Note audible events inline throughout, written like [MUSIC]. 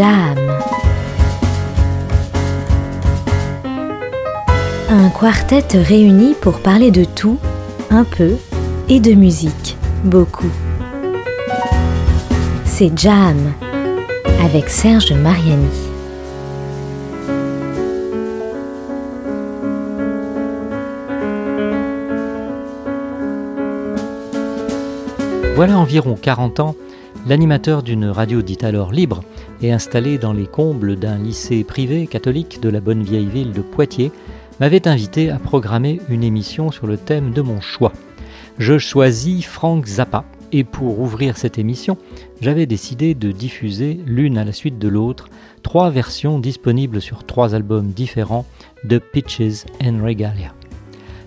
Jam. Un quartet réuni pour parler de tout, un peu, et de musique, beaucoup. C'est Jam avec Serge Mariani. Voilà environ 40 ans, l'animateur d'une radio dite alors libre et installé dans les combles d'un lycée privé catholique de la bonne vieille ville de Poitiers m'avait invité à programmer une émission sur le thème de mon choix. Je choisis Frank Zappa et pour ouvrir cette émission, j'avais décidé de diffuser l'une à la suite de l'autre trois versions disponibles sur trois albums différents de Pitches and Regalia.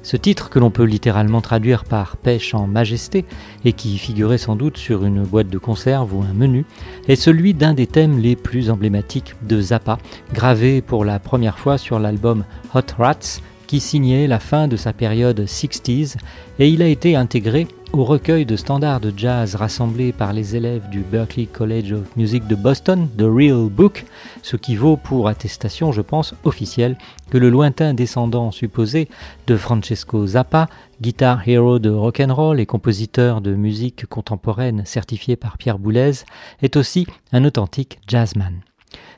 Ce titre, que l'on peut littéralement traduire par pêche en majesté et qui figurait sans doute sur une boîte de conserve ou un menu, est celui d'un des thèmes les plus emblématiques de Zappa, gravé pour la première fois sur l'album Hot Rats qui signait la fin de sa période 60s et il a été intégré au recueil de standards de jazz rassemblés par les élèves du Berklee College of Music de Boston, The Real Book, ce qui vaut pour attestation, je pense, officielle, que le lointain descendant supposé de Francesco Zappa, guitar hero de rock'n'roll et compositeur de musique contemporaine certifié par Pierre Boulez, est aussi un authentique jazzman.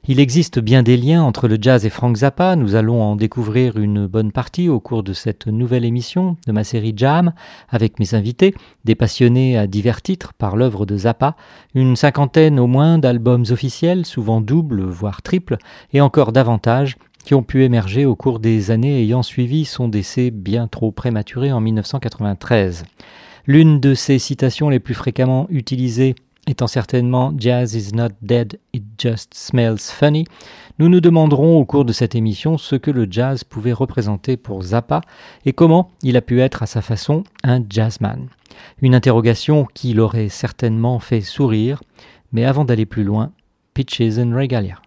Il existe bien des liens entre le jazz et Frank Zappa, nous allons en découvrir une bonne partie au cours de cette nouvelle émission de ma série Jam, avec mes invités, des passionnés à divers titres par l'œuvre de Zappa, une cinquantaine au moins d'albums officiels, souvent doubles, voire triples, et encore davantage, qui ont pu émerger au cours des années ayant suivi son décès bien trop prématuré en 1993. L'une de ces citations les plus fréquemment utilisées étant certainement Jazz is not dead, it just smells funny, nous nous demanderons au cours de cette émission ce que le jazz pouvait représenter pour Zappa et comment il a pu être à sa façon un jazzman. Une interrogation qui l'aurait certainement fait sourire, mais avant d'aller plus loin, Pitches and Regalia.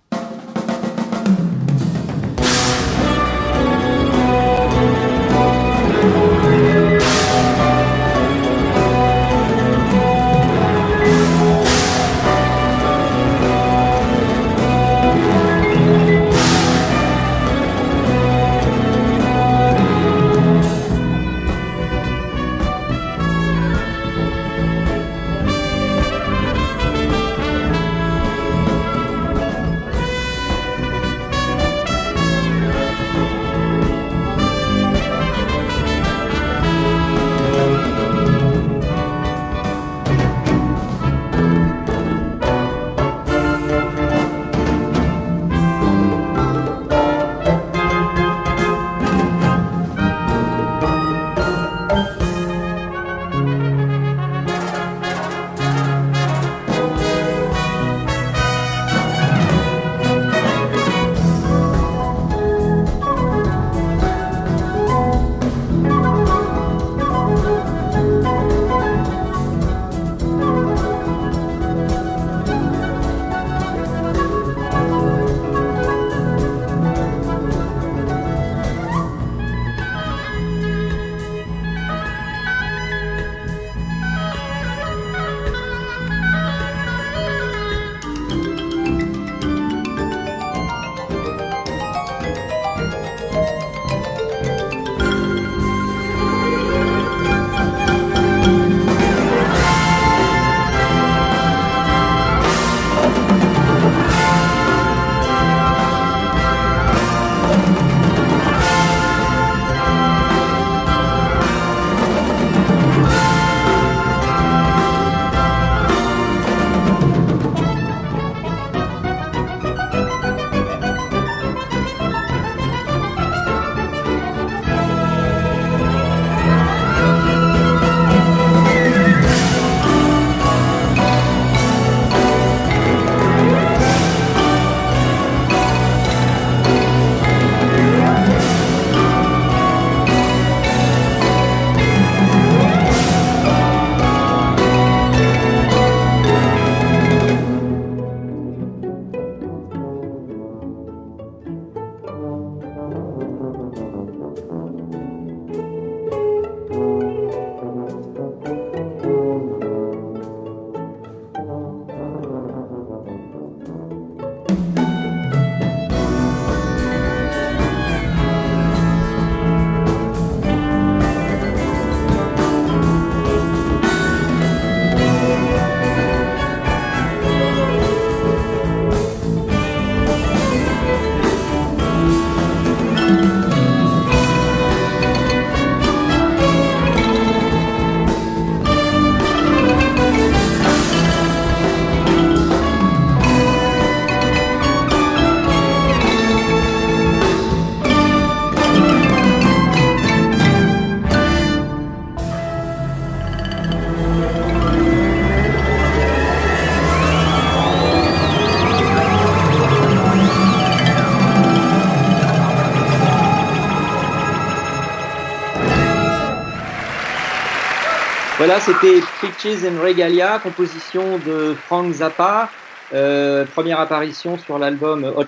Voilà, c'était Pictures and Regalia, composition de Frank Zappa. Euh, première apparition sur l'album Hot,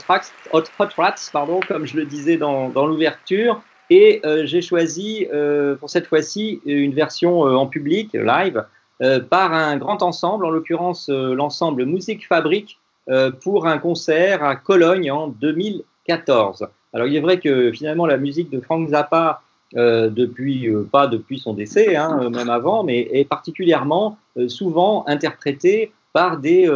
Hot, Rats, pardon, comme je le disais dans, dans l'ouverture. Et euh, j'ai choisi euh, pour cette fois-ci une version en public, live, par un grand ensemble, en l'occurrence l'ensemble Musique Fabrique, pour un concert à Cologne en 2014. Alors il est vrai que finalement la musique de Frank Zappa euh, depuis, euh, pas depuis son décès, hein, euh, même avant, mais est particulièrement souvent interprété par des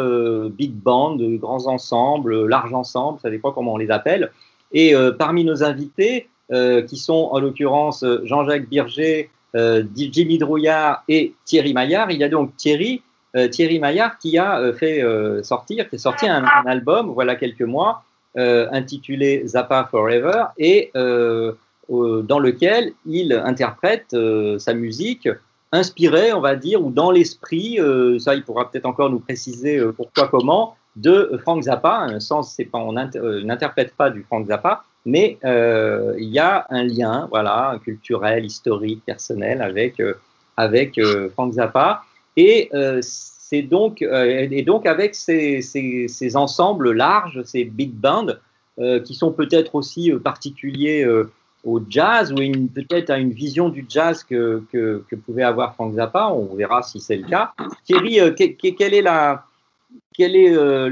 big bands, de grands ensembles, larges ensembles, ça dépend comment on les appelle. Et parmi nos invités, qui sont en l'occurrence Jean-Jacques Birger, Jimmy Drouillard et Thierry Maillard, il y a donc Thierry, Thierry Maillard qui a fait sortir, qui a sorti un, un, album, voilà quelques mois, intitulé Zappa Forever, et dans lequel il interprète euh, sa musique inspirée, on va dire, ou dans l'esprit, euh, ça il pourra peut-être encore nous préciser euh, pourquoi, comment, de Frank Zappa. Sans, c'est pas, on n'interprète pas du Frank Zappa, mais il y a un lien, voilà, culturel, historique, personnel avec, avec Frank Zappa. Et c'est donc, et donc avec ces, ces, ensembles larges, ces big bands, qui sont peut-être aussi particuliers au jazz ou peut-être à une vision du jazz que, que, pouvait avoir Frank Zappa. On verra si c'est le cas. Thierry, euh, quel est, la, quel est euh,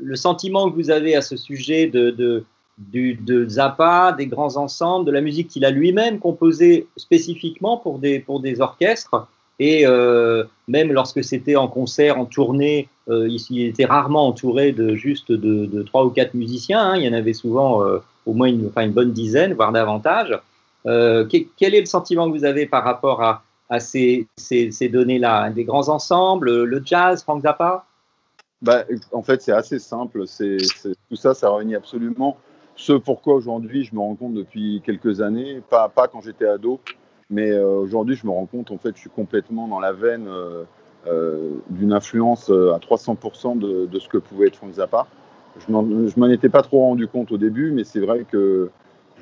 le sentiment que vous avez à ce sujet de, de, de Zappa, des grands ensembles, de la musique qu'il a lui-même composée spécifiquement pour des, pour des orchestres? Et euh, même lorsque c'était en concert, en tournée, il, était rarement entouré de juste de, trois ou quatre musiciens. Hein. Il y en avait souvent au moins une, bonne dizaine, voire davantage. Euh, quel est le sentiment que vous avez par rapport à, ces, données-là? Des grands ensembles, le jazz, Frank Zappa? Bah, En fait, c'est assez simple. Tout ça, ça réunit absolument ce pourquoi aujourd'hui je me rends compte depuis quelques années, pas, quand j'étais ado, mais euh, aujourd'hui je me rends compte, en fait, je suis complètement dans la veine euh d'une influence à 300% de, de, ce que pouvait être Frank Zappa. Je m'en étais pas trop rendu compte au début, mais c'est vrai que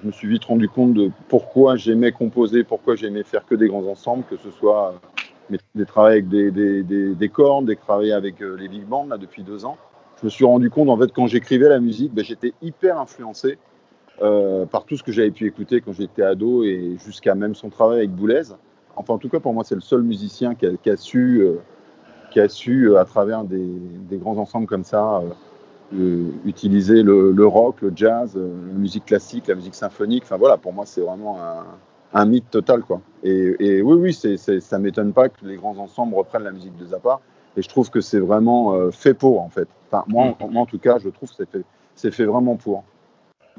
je me suis vite rendu compte de pourquoi j'aimais composer, pourquoi j'aimais faire que des grands ensembles, que ce soit des travaux avec des, des, des, des, cordes, des travaux avec euh, les big bands là, depuis deux ans. Je me suis rendu compte en fait quand j'écrivais la musique, ben, j'étais hyper influencé euh, par tout ce que j'avais pu écouter quand j'étais ado et jusqu'à même son travail avec Boulez. Enfin en tout cas pour moi c'est le seul musicien qui a, su, euh, qui a su à travers des, grands ensembles comme ça utiliser le, rock, le jazz, euh, la musique classique, la musique symphonique. Enfin voilà, pour moi, c'est vraiment un, mythe total. Quoi. Et, oui, oui, c'est, ça m'étonne pas que les grands ensembles reprennent la musique de Zappa. Et je trouve que c'est vraiment euh, fait pour, en fait. Enfin, moi, mm. moi, en tout cas, je trouve que c'est fait, c'est fait vraiment pour.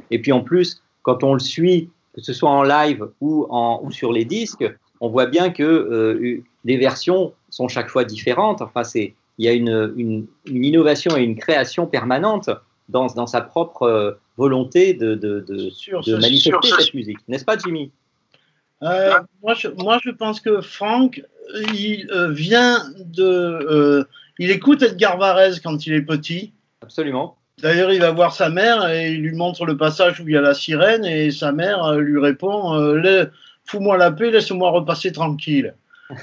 Et puis en plus, quand on le suit, que ce soit en live ou, en, ou sur les disques, on voit bien que euh, les versions sont chaque fois différentes. Enfin, c'est il y a une, innovation et une création permanente dans, dans sa propre euh, volonté de, de, de, manifester cette musique. N'est-ce pas, Jimmy? Euh, moi, je, moi, je pense que Franck, il euh, vient de. il écoute Edgar Varese quand il est petit. Absolument. D'ailleurs, il va voir sa mère et il lui montre le passage où il y a la sirène et sa mère lui répond Fous-moi la paix, laisse-moi repasser tranquille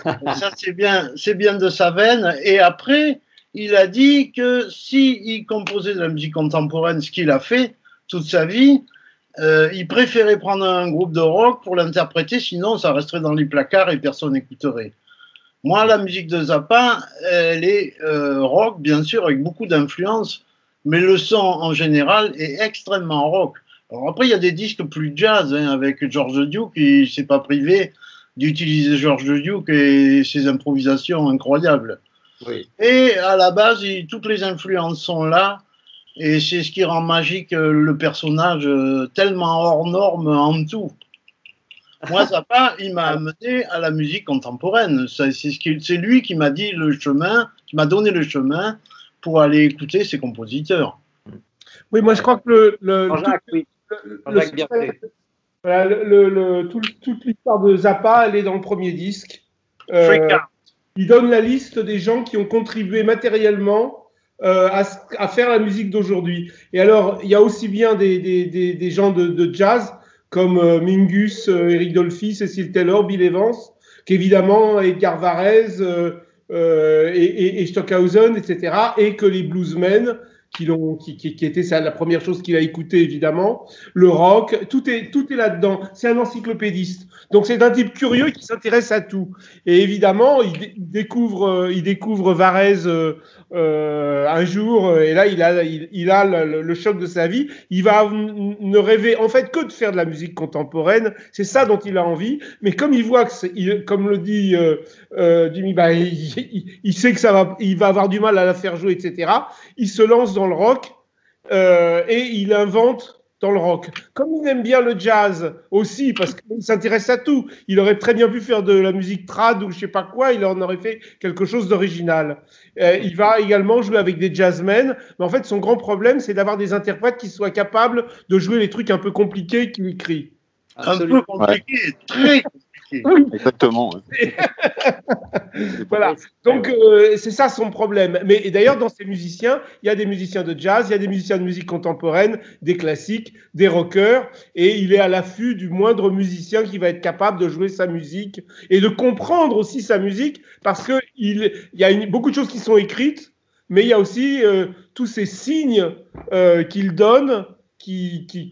ça, c'est bien, c'est bien de sa veine. Et après, il a dit que s'il il composait de la musique contemporaine, ce qu'il a fait toute sa vie, euh, il préférait prendre un groupe de rock pour l'interpréter, sinon ça resterait dans les placards et personne n'écouterait. Moi, la musique de Zappa, elle est euh, rock, bien sûr, avec beaucoup d'influence, mais le son en général est extrêmement rock. Alors après, il y a des disques plus jazz, hein, avec George Duke, qui s'est pas privé d'utiliser Georges Duke et ses improvisations incroyables. Et à la base, toutes les influences sont là. Et c'est ce qui rend magique euh, le personnage euh, tellement hors norme en tout. Moi, Zappa, il m'a amené à la musique contemporaine. C'est lui qui m'a dit le chemin, qui m'a donné le chemin pour aller écouter ses compositeurs. Oui, moi je crois que le, le, le, toute l'histoire de Zappa, elle est dans le premier disque. Euh, il donne la liste des gens qui ont contribué matériellement euh, à, faire la musique d'aujourd'hui. Et alors, il y a aussi bien des, des, des, gens de, jazz comme euh, Mingus, Eric Dolphy, Cecil Taylor, Bill Evans, qu'évidemment Edgar Varese et, et, Stockhausen, etc., et que les bluesmen qui, qui, était la première chose qu'il a écouté évidemment, le rock, tout est, tout est là-dedans. C'est un encyclopédiste. Donc c'est un type curieux qui s'intéresse à tout. Et évidemment, il, découvre, euh, il découvre Varese euh, euh, un jour, et là il a, il, a le, choc de sa vie. Il va ne rêver en fait que de faire de la musique contemporaine. C'est ça dont il a envie. Mais comme il voit que, comme le dit Jimmy, bah, il, il, sait que ça va, il va avoir du mal à la faire jouer, etc. Il se lance dans le rock et il invente dans le rock. Comme il aime bien le jazz aussi, parce qu'il s'intéresse à tout, il aurait très bien pu faire de la musique trad ou je sais pas quoi, il en aurait fait quelque chose d'original. Euh, il va également jouer avec des jazzmen, mais en fait son grand problème c'est d'avoir des interprètes qui soient capables de jouer les trucs un peu compliqués qu'il écrit. Un peu compliqué, très Exactement. [LAUGHS] voilà. Donc euh, c'est ça son problème. Mais d'ailleurs dans ces musiciens, il y a des musiciens de jazz, il y a des musiciens de musique contemporaine, des classiques, des rockers, et il est à l'affût du moindre musicien qui va être capable de jouer sa musique et de comprendre aussi sa musique, parce que il, y a beaucoup de choses qui sont écrites, mais il y a aussi euh, tous ces signes euh, qu'il donne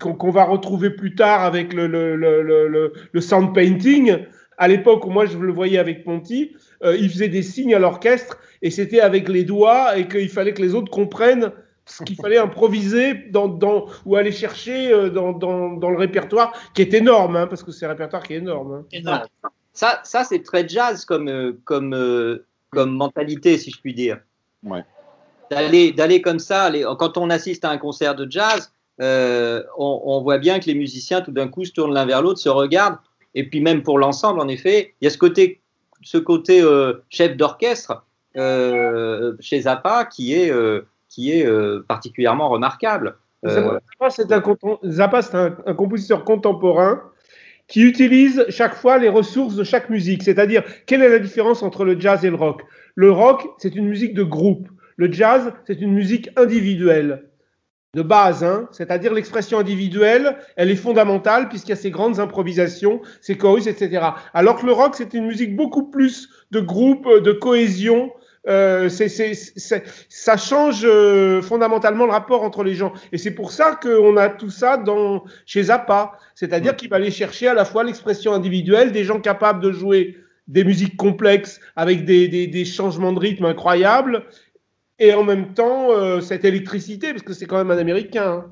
qu'on va retrouver plus tard avec le, le, le, le sound painting. À l'époque où moi je le voyais avec Ponty, euh, il faisait des signes à l'orchestre et c'était avec les doigts et qu'il fallait que les autres comprennent ce qu'il fallait improviser dans, dans, ou aller chercher euh, dans, dans, dans, le répertoire qui est énorme, hein, parce que c'est un répertoire qui est énorme. Hein. Ça, ça c'est très jazz comme, euh, comme, comme mentalité, si je puis dire. Ouais. D'aller comme ça, quand on assiste à un concert de jazz, euh, on, voit bien que les musiciens, tout d'un coup, se tournent l'un vers l'autre, se regardent. Et puis même pour l'ensemble, en effet, il y a ce côté, ce côté euh, chef d'orchestre euh, chez Zappa qui est, qui est particulièrement remarquable. Zappa, c'est un, un, compositeur contemporain qui utilise chaque fois les ressources de chaque musique. C'est-à-dire, quelle est la différence entre le jazz et le rock? Le rock, c'est une musique de groupe. Le jazz, c'est une musique individuelle de base, hein, c'est-à-dire l'expression individuelle, elle est fondamentale puisqu'il y a ces grandes improvisations, ces chorus, etc. Alors que le rock, c'est une musique beaucoup plus de groupe, de cohésion. Euh, ça change euh, fondamentalement le rapport entre les gens. Et c'est pour ça qu'on a tout ça dans, chez Zappa. C'est-à-dire qu'il va aller chercher à la fois l'expression individuelle, des gens capables de jouer des musiques complexes avec des, des, des changements de rythme incroyables, et en même temps euh, cette électricité, parce que c'est quand même un Américain.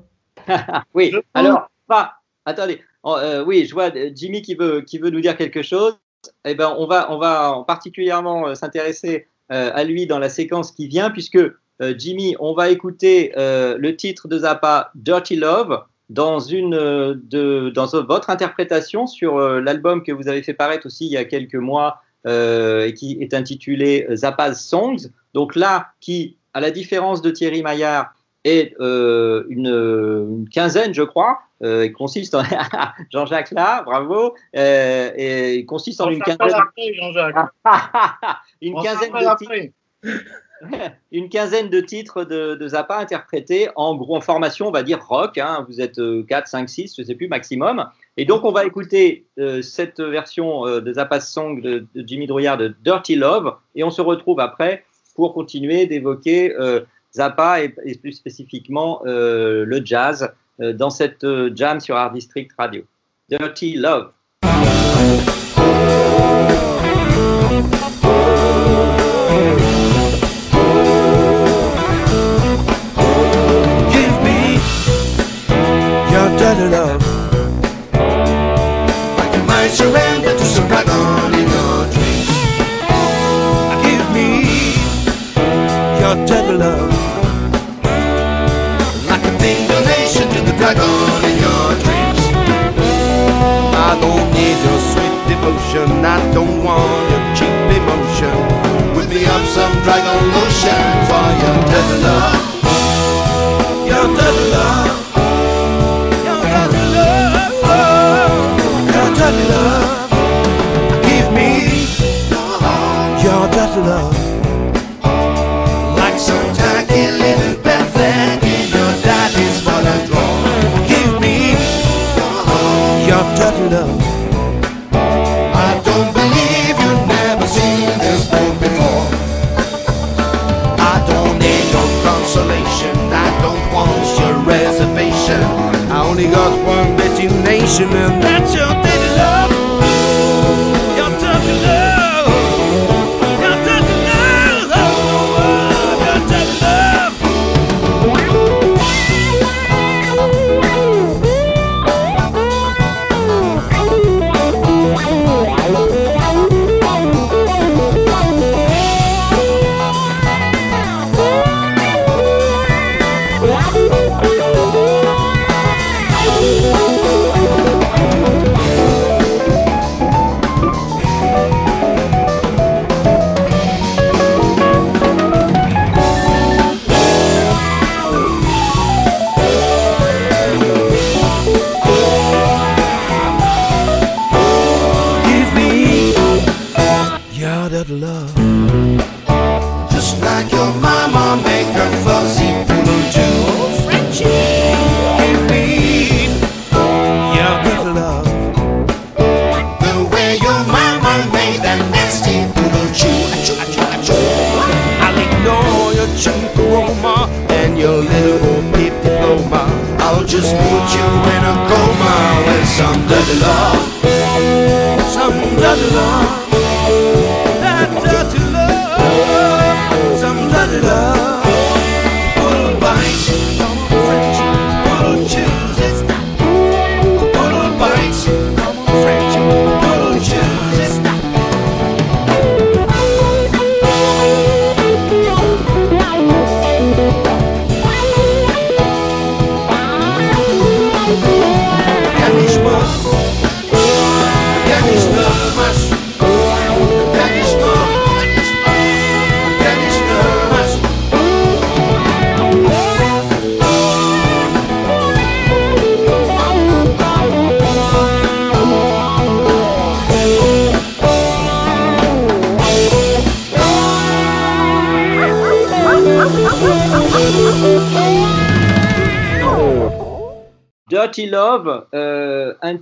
Hein. [LAUGHS] oui, alors, pas. Attendez, euh, oui, je vois Jimmy qui veut, qui veut nous dire quelque chose. Eh ben, on va, on va particulièrement euh, s'intéresser à lui dans la séquence qui vient, puisque Jimmy, on va écouter le titre de Zappa, Dirty Love, dans, une, de, dans votre interprétation sur l'album que vous avez fait paraître aussi il y a quelques mois et qui est intitulé Zappa's Songs. Donc là, qui, à la différence de Thierry Maillard, est euh, une, quinzaine, je crois, euh, consiste en [LAUGHS] Jean-Jacques là, bravo, euh, et consiste en une quinzaine, [LAUGHS] [LAUGHS] une quinzaine de titres. une quinzaine de titres de, Zappa interprétés en gros en formation, on va dire rock. Hein, vous êtes 4, 5, 6, je ne sais plus, maximum. Et donc, on va écouter cette version de Zappa's Song de, de, Jimmy Drouillard de Dirty Love. Et on se retrouve après pour continuer d'évoquer euh, Zappa et, plus spécifiquement euh, le jazz euh, dans cette jam sur Art District Radio. Dirty Love. dragon will shine for your dead love. Your dead love. Your love. Your love. Give me your dead love. That's your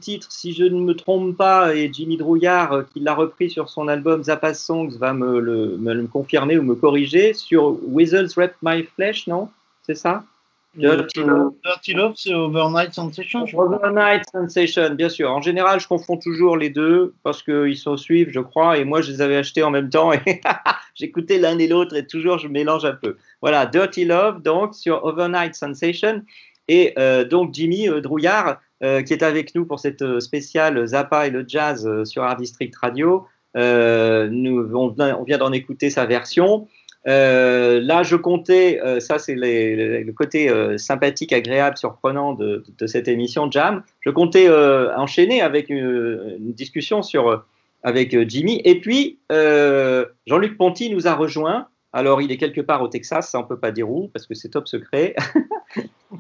titre, si je ne me trompe pas, et Jimmy Drouillard, euh, qui l'a repris sur son album Zappa Songs, va me le, me le confirmer ou me corriger, sur Weasels Rap My Flesh, non? C'est ça? Dirty Love. Dirty Love, c'est Overnight Sensation, je. Overnight Sensation, bien sûr. En général, je confonds toujours les deux parce qu'ils se suivent, je crois, et moi, je les avais achetés en même temps et [LAUGHS] j'écoutais l'un et l'autre et toujours, je mélange un peu. Voilà, Dirty Love, donc, sur Overnight Sensation. Et euh, donc, Jimmy euh, Drouillard, euh, qui est avec nous pour cette spéciale Zappa et le jazz sur Art District Radio. On, vient- d'en écouter sa version. Là, je comptais, ça c'est le côté sympathique, agréable, surprenant de, cette émission Jam. Je comptais enchaîner avec une, discussion sur, avec Jimmy. Et puis, Jean-Luc Ponty nous a rejoint. Alors, il est quelque part au Texas, ça on peut pas dire où, parce que c'est top secret. [LAUGHS]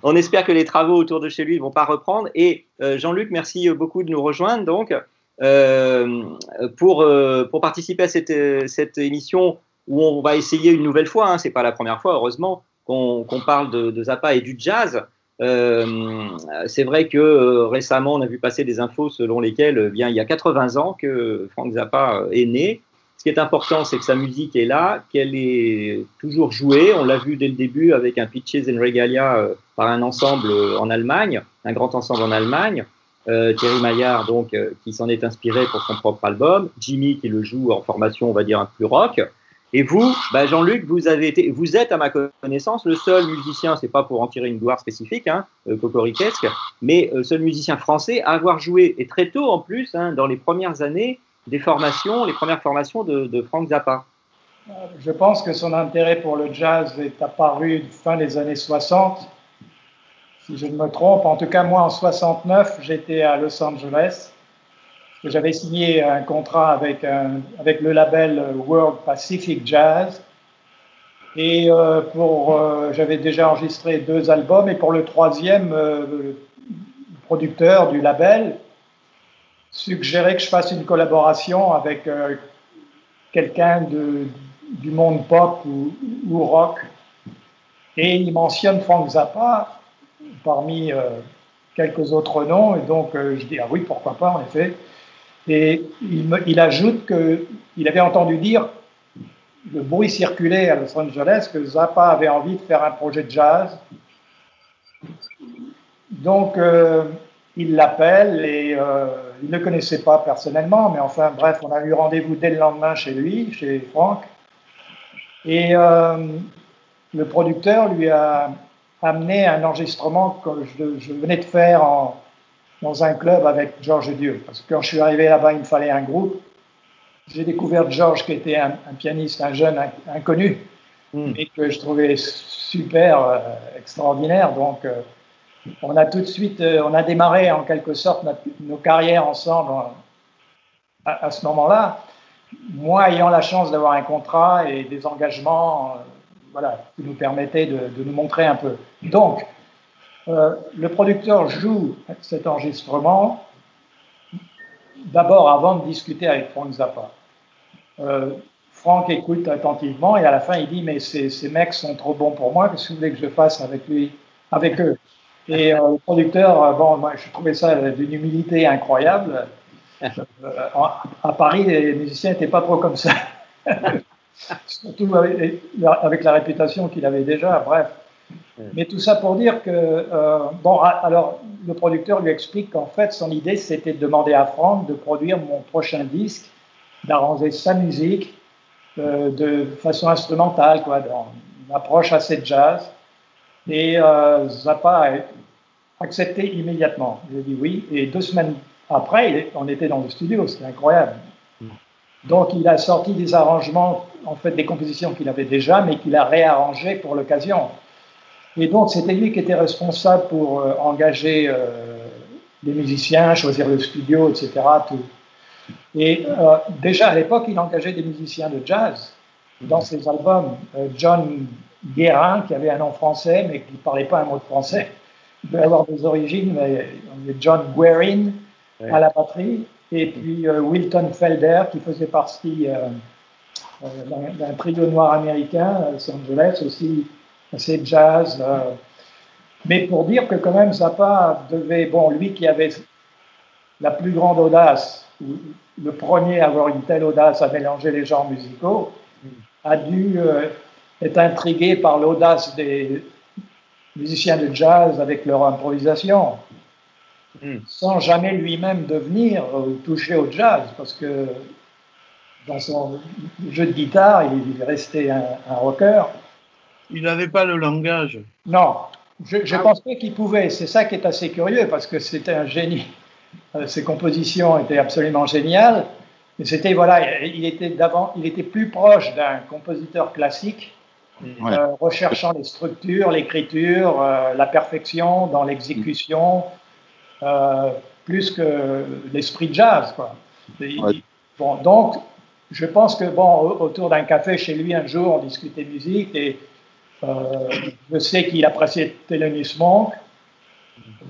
on espère que les travaux autour de chez lui ne vont pas reprendre. Et euh, Jean-Luc, merci beaucoup de nous rejoindre. Donc, euh, pour, euh, participer à cette, euh, émission où on va essayer une nouvelle fois, hein, c'est pas la première fois, heureusement, qu'on parle de, Zappa et du jazz. Euh, c'est vrai que euh, récemment, on a vu passer des infos selon lesquelles, euh, bien, il y a 80 ans que Frank Zappa euh, est né. Ce qui est important, c'est que sa musique est là, qu'elle est toujours jouée. On l'a vu dès le début avec un Pitches and Regalia euh, par un ensemble euh, en Allemagne, un grand ensemble en Allemagne. Euh, Thierry Maillard, donc, euh, qui s'en est inspiré pour son propre album. Jimmy, qui le joue en formation, on va dire, un peu plus rock. Et vous, bah Jean-Luc, vous avez été, vous êtes à ma connaissance le seul musicien, c'est pas pour en tirer une gloire spécifique, hein, mais euh, seul musicien français à avoir joué et très tôt en plus, hein, dans les premières années des formations, les premières formations de, de Frank Zappa. Je pense que son intérêt pour le jazz est apparu fin des années 60. Si je ne me trompe, en tout cas moi en 69, j'étais à Los Angeles. J'avais signé un contrat avec, le label World Pacific Jazz. Et euh, pour, euh, j'avais déjà enregistré deux albums. Et pour le troisième, euh, le producteur du label suggérait que je fasse une collaboration avec euh, quelqu'un du monde pop ou, ou rock. Et il mentionne Frank Zappa parmi euh, quelques autres noms. Et donc, euh, je dis, ah oui, pourquoi pas, en effet. Et il, me- il ajoute qu'il avait entendu dire, le bruit circulait à Los Angeles, que Zappa avait envie de faire un projet de jazz. Donc, euh, il l'appelle et euh, il ne connaissait pas personnellement, mais enfin bref, on a eu rendez-vous dès le lendemain chez lui, chez Franck. Et euh, le producteur lui a amené un enregistrement que je, venais de faire en, dans un club avec Georges Dieu. Parce que quand je suis arrivé là-bas, il me fallait un groupe. J'ai découvert Georges, qui était un, pianiste, un jeune inconnu, hmm. et que je trouvais super euh, extraordinaire. Donc, on a tout de suite, euh, on a démarré en quelque sorte nos carrières ensemble euh, à, ce moment-là. Moi, ayant la chance d'avoir un contrat et des engagements, euh, voilà, qui nous permettaient de, nous montrer un peu. Donc, le producteur joue cet enregistrement d'abord avant de discuter avec Frank Zappa. Franck écoute attentivement et à la fin il dit mais ces, mecs sont trop bons pour moi, qu'est-ce que vous voulez que je fasse avec lui, avec eux? Et euh, le producteur, euh, bon, moi, je trouvais ça d'une humilité incroyable. Euh, à Paris, les musiciens n'étaient pas trop comme ça. [LAUGHS] Surtout avec, la réputation qu'il avait déjà, bref. Mais tout ça pour dire que, bon, alors le producteur lui explique qu'en fait, son idée, c'était de demander à Franck de produire mon prochain disque, d'arranger sa musique de façon instrumentale, quoi, dans une approche assez jazz. Et euh, Zappa a accepté immédiatement. J'ai dit oui. Et deux semaines après, on était dans le studio. C'était incroyable. Mm. Donc, il a sorti des arrangements, en fait, des compositions qu'il avait déjà, mais qu'il a réarrangées pour l'occasion. Et donc, c'était lui qui était responsable pour euh, engager euh, les musiciens, choisir le studio, etc. Tout. Et euh, déjà à l'époque, il engageait des musiciens de jazz dans ses albums. John Guérin, qui avait un nom français, mais qui ne parlait pas un mot de français. Il devait avoir des origines, mais John Guerin à la batterie, et puis euh, Wilton Felder, qui faisait partie euh, euh, d'un trio noir américain à Los Angeles, aussi assez jazz. mais pour dire que quand même Zappa devait, bon, lui qui avait la plus grande audace, le premier à avoir une telle audace à mélanger les genres musicaux, a dû est intrigué par l'audace des musiciens de jazz avec leur improvisation, hmm. sans jamais lui-même devenir ou toucher au jazz, parce que dans son jeu de guitare, il est resté un, rocker. Il n'avait pas le langage. Non, je, je ah. pensais qu'il pouvait. C'est ça qui est assez curieux, parce que c'était un génie. Euh, ses compositions étaient absolument géniales. Mais c'était, voilà, il était, d'avant, il était plus proche d'un compositeur classique euh, recherchant les structures, l'écriture, euh, la perfection dans l'exécution, euh, plus que l'esprit jazz. Quoi. bon, donc, je pense que bon, autour d'un café chez lui un jour, on discutait musique et je sais qu'il appréciait Thelonious Monk.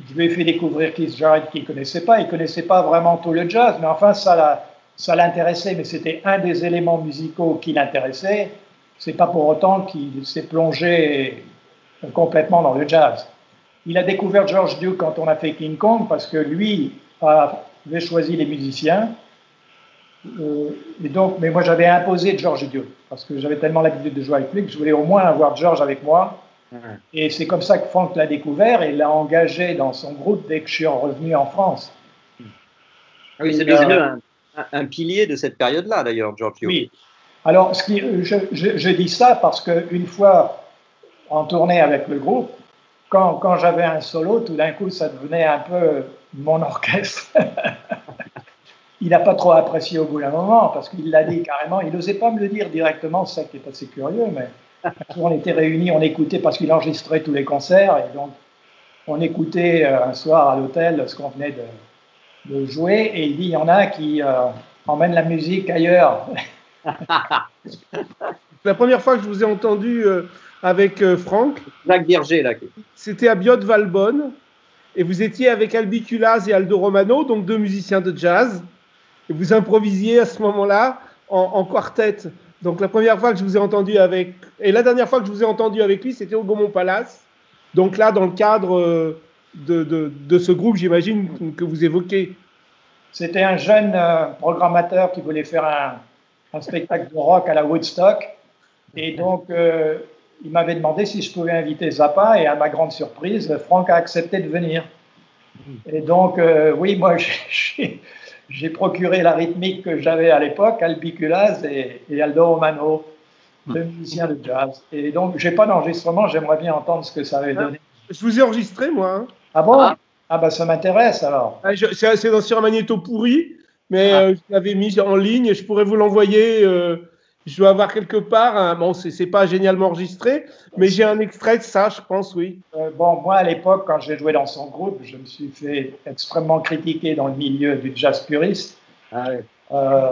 Je lui ai fait découvrir Keith Jarrett qu'il ne connaissait pas. Il ne connaissait pas vraiment tout le jazz, mais enfin, ça l'intéressait, mais c'était un des éléments musicaux qui l'intéressait c'est pas pour autant qu'il s'est plongé complètement dans le jazz. Il a découvert George Duke quand on a fait King Kong parce que lui avait choisi les musiciens. Euh, et donc, mais moi j'avais imposé George Duke parce que j'avais tellement l'habitude de jouer avec lui que je voulais au moins avoir George avec moi. Et c'est comme ça que Frank l'a découvert et l'a engagé dans son groupe dès que je suis revenu en France. Ah oui, c'est devenu un, pilier de cette période-là d'ailleurs, George Duke. Oui, alors, ce je, dis ça parce qu'une fois en tournée avec le groupe, quand, quand j'avais un solo, tout d'un coup, ça devenait un peu mon orchestre. [LAUGHS] il n'a pas trop apprécié au bout d'un moment parce qu'il l'a dit carrément. Il n'osait pas me le dire directement, ça qui est assez curieux, mais on était réunis, on écoutait parce qu'il enregistrait tous les concerts et donc on écoutait euh, un soir à l'hôtel ce qu'on venait de, de, jouer et il dit il y en a qui euh, emmènent la musique ailleurs. [LAUGHS] [LAUGHS] La première fois que je vous ai entendu euh, avec euh, Franck, c'était à Biot Valbonne, et vous étiez avec Albiculaz et Aldo Romano, donc deux musiciens de jazz, et vous improvisiez à ce moment-là en, quartet. Donc la première fois que je vous ai entendu avec, et la dernière fois que je vous ai entendu avec lui, c'était au Gaumont Palace. Donc là, dans le cadre euh, de, de, ce groupe, j'imagine que vous évoquez. C'était un jeune programmateur qui voulait faire un, un spectacle de rock à la Woodstock. Et donc, euh, il m'avait demandé si je pouvais inviter Zappa, et à ma grande surprise, Franck a accepté de venir. Et donc, euh, oui, moi, [LAUGHS] j'ai procuré la rythmique que j'avais à l'époque, Albiculas et, et, Aldo Romano, deux musiciens de jazz. Et donc, j'ai pas d'enregistrement, j'aimerais bien entendre ce que ça avait donné. Je vous ai enregistré, moi. Hein. Ah bon? Ah. ah, bah ça m'intéresse alors. Ah, c'est sur un magnéto pourri, mais ah. euh, je l'avais mis en ligne, je pourrais vous l'envoyer. Euh, je dois avoir quelque part, hein. bon, c'est pas génialement enregistré, mais j'ai un extrait de ça, je pense, oui. Euh, bon, moi, à l'époque, quand j'ai joué dans son groupe, je me suis fait extrêmement critiquer dans le milieu du jazz puriste. Ah euh,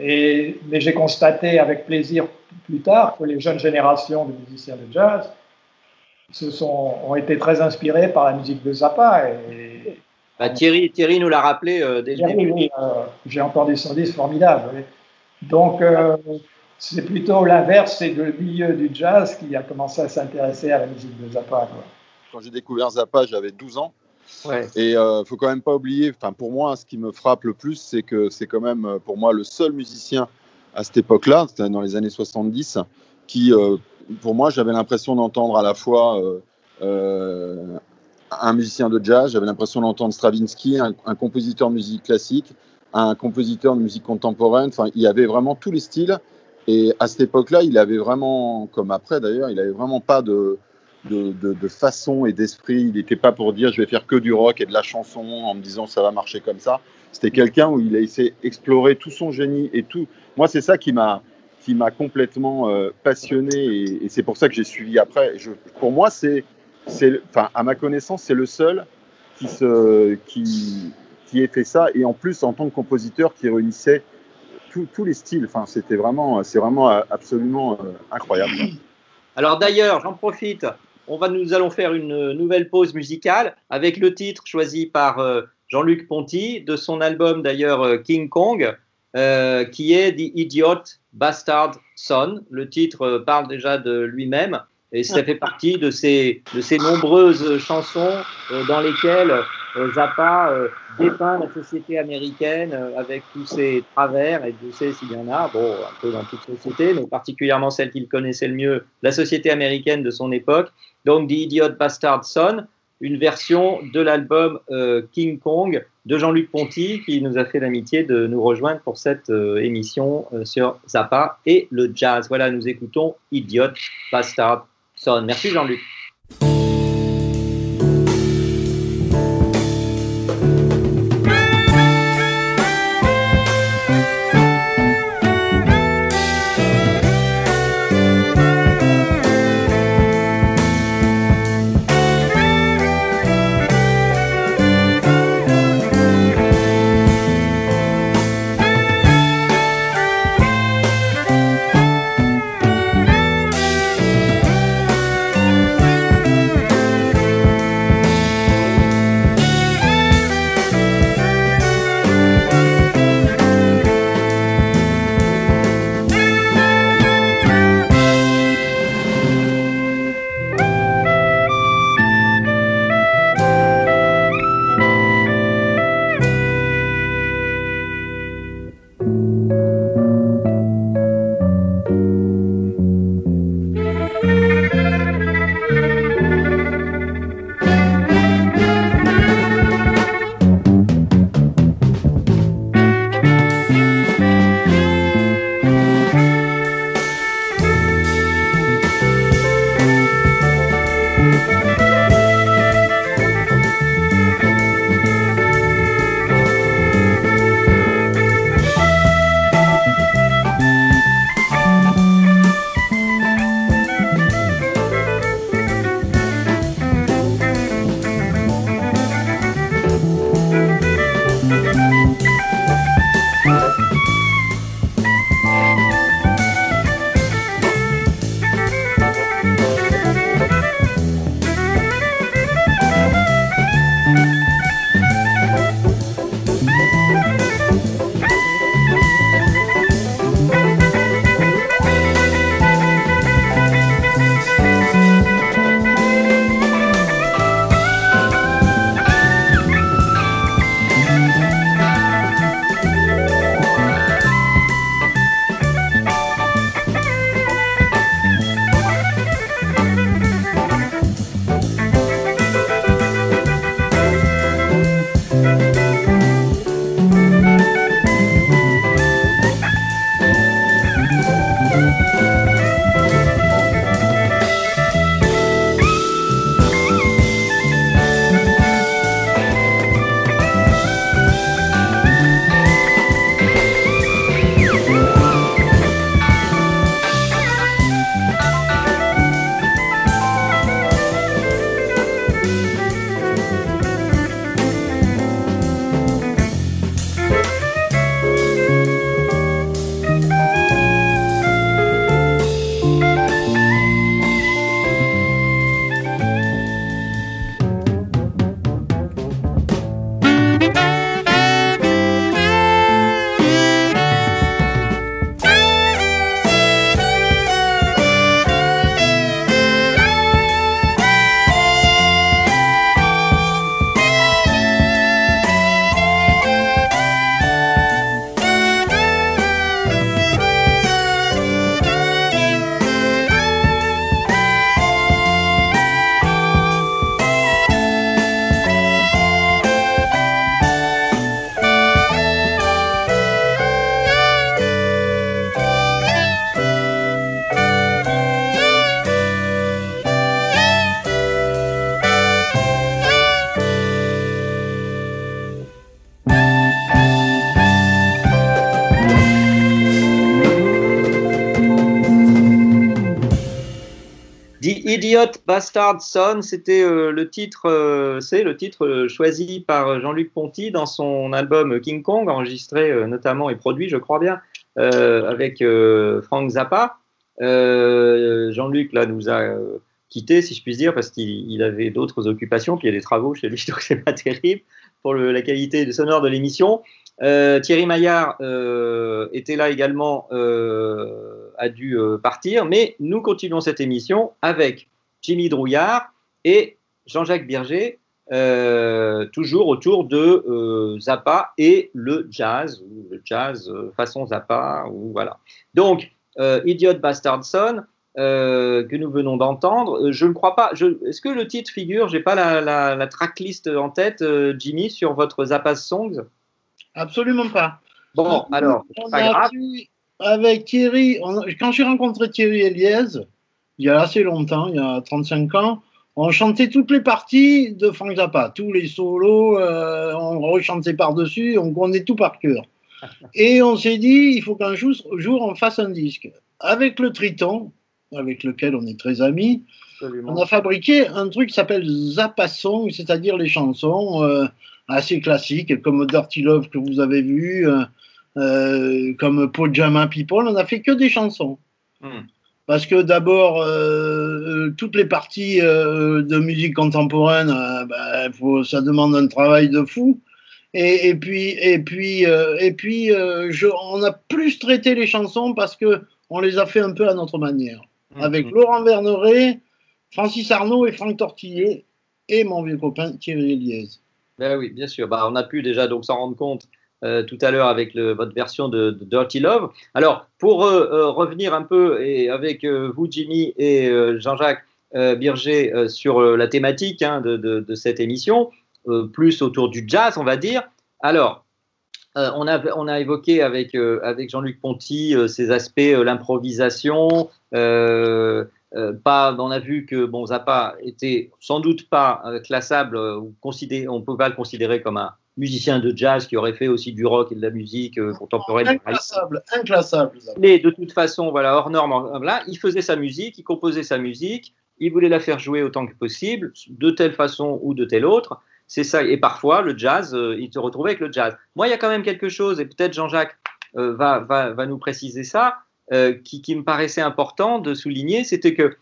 et, mais j'ai constaté avec plaisir plus tard que les jeunes générations de musiciens de jazz se sont, ont été très inspirés par la musique de Zappa. Et, bah, Thierry, Thierry nous l'a rappelé euh, déjà. Oui, j'ai entendu son disque formidable. Donc, c'est plutôt l'inverse, c'est le milieu du jazz qui a commencé à s'intéresser à la musique de Zappa. Quand j'ai découvert Zappa, j'avais 12 ans. Et il euh, faut quand même pas oublier, enfin pour moi, ce qui me frappe le plus, c'est que c'est quand même euh, pour moi le seul musicien à cette époque-là, dans les années 70, qui, euh, pour moi, j'avais l'impression d'entendre à la fois un musicien de jazz, j'avais l'impression d'entendre Stravinsky, un, compositeur de musique classique, un compositeur de musique contemporaine. Enfin, il y avait vraiment tous les styles et à cette époque-là, il avait vraiment, comme après d'ailleurs, il avait vraiment pas de, de, de, façon et d'esprit. Il n'était pas pour dire je vais faire que du rock et de la chanson en me disant ça va marcher comme ça. C'était quelqu'un où il a essayé d'explorer tout son génie et tout. Moi, c'est ça qui m'a qui m'a complètement euh, passionné et, c'est pour ça que j'ai suivi après. Pour moi, c'est, c'est, à ma connaissance, c'est le seul qui ait fait ça et en plus en tant que compositeur qui réunissait tous les styles. Enfin, c'était vraiment, c'est vraiment euh, absolument euh, incroyable. Alors d'ailleurs, j'en profite. On va, nous allons faire une nouvelle pause musicale avec le titre choisi par euh, Jean-Luc Ponty de son album d'ailleurs King Kong, qui est The Idiot Bastard Son. Le titre parle déjà de lui-même. Et ça fait partie de ces, de ces nombreuses chansons dans lesquelles euh, Zappa euh, dépeint la société américaine euh, avec tous ses travers, et Dieu sait s'il y en a, bon, un peu dans toute société, mais particulièrement celle qu'il connaissait le mieux, la société américaine de son époque. Donc, The Idiot Bastard Son, une version de l'album King Kong de Jean-Luc Ponty, qui nous a fait l'amitié de nous rejoindre pour cette émission sur Zappa et le jazz. Voilà, nous écoutons Idiot Bastard Merci Jean-Luc. Idiot Bastard Son, c'était euh, le titre, euh, c'est le titre euh, choisi par Jean-Luc Ponty dans son album King Kong, enregistré notamment et produit, je crois bien, avec Frank Zappa. Jean-Luc là nous a quitté, si je puis dire, parce qu'il avait d'autres occupations, puis il y a des travaux chez lui, [LAUGHS] donc c'est pas terrible pour la qualité sonore de l'émission. Thierry Maillard était là également, a dû partir, mais nous continuons cette émission avec Jimmy Drouillard et Jean-Jacques Birger, toujours autour de Zappa et le jazz, ou le jazz façon Zappa, ou voilà. Donc, Idiot Bastard Son, que nous venons d'entendre. Je ne crois pas. Est-ce que le titre figure J'ai pas la, la, la, tracklist en tête, Jimmy, sur votre Zappa Songs? Absolument pas. Bon, alors, pas grave. avec Thierry, quand j'ai rencontré Thierry Eliez, il y a assez longtemps, il y a 35 ans, on chantait toutes les parties de Frank Zappa, tous les solos, euh, on rechantait par-dessus, on connaît tout par cœur. [LAUGHS] Et on s'est dit, il faut qu'un jour, on fasse un disque. Avec le Triton, avec lequel on est très amis, on a fabriqué un truc qui s'appelle Zappa Song, c'est-à-dire les chansons. Euh, assez classiques, comme Dirty Love que vous avez vu, euh, euh, comme Pojama People, on n'a fait que des chansons. Hmm. Parce que d'abord, euh, toutes les parties de musique contemporaine, bah, ça demande un travail de fou. Et, puis, et puis, et puis je, on a plus traité les chansons parce que on les a fait un peu à notre manière. Hmm. Avec Laurent Verneret, Francis Arnaud et Franck Tortillet et mon vieux copain Thierry Eliez. Ben oui, bien sûr. Bah, on a pu déjà donc s'en rendre compte euh, tout à l'heure avec votre version de, Dirty Love. Alors, pour euh, euh, revenir un peu et avec vous, Jimmy et Jean-Jacques Birger, sur la thématique hein, de, cette émission, plus autour du jazz, on va dire. Alors, on a, on, a, évoqué avec, avec Jean-Luc Ponty ces aspects, l'improvisation, pas, on a vu que bon, Zappa était sans doute pas classable, on ne peut pas le considérer comme un musicien de jazz qui aurait fait aussi du rock et de la musique contemporaine. Inclassable, inclassable. Mais de toute façon, voilà, hors norme, là, il faisait sa musique, il composait sa musique, il voulait la faire jouer autant que possible, de telle façon ou de telle autre. C'est ça. Et parfois, le jazz, il se retrouvait avec le jazz. Moi, il y a quand même quelque chose, et peut-être Jean-Jacques va, va, va, nous préciser ça. Euh, qui, me paraissait important de souligner, c'était que euh, euh,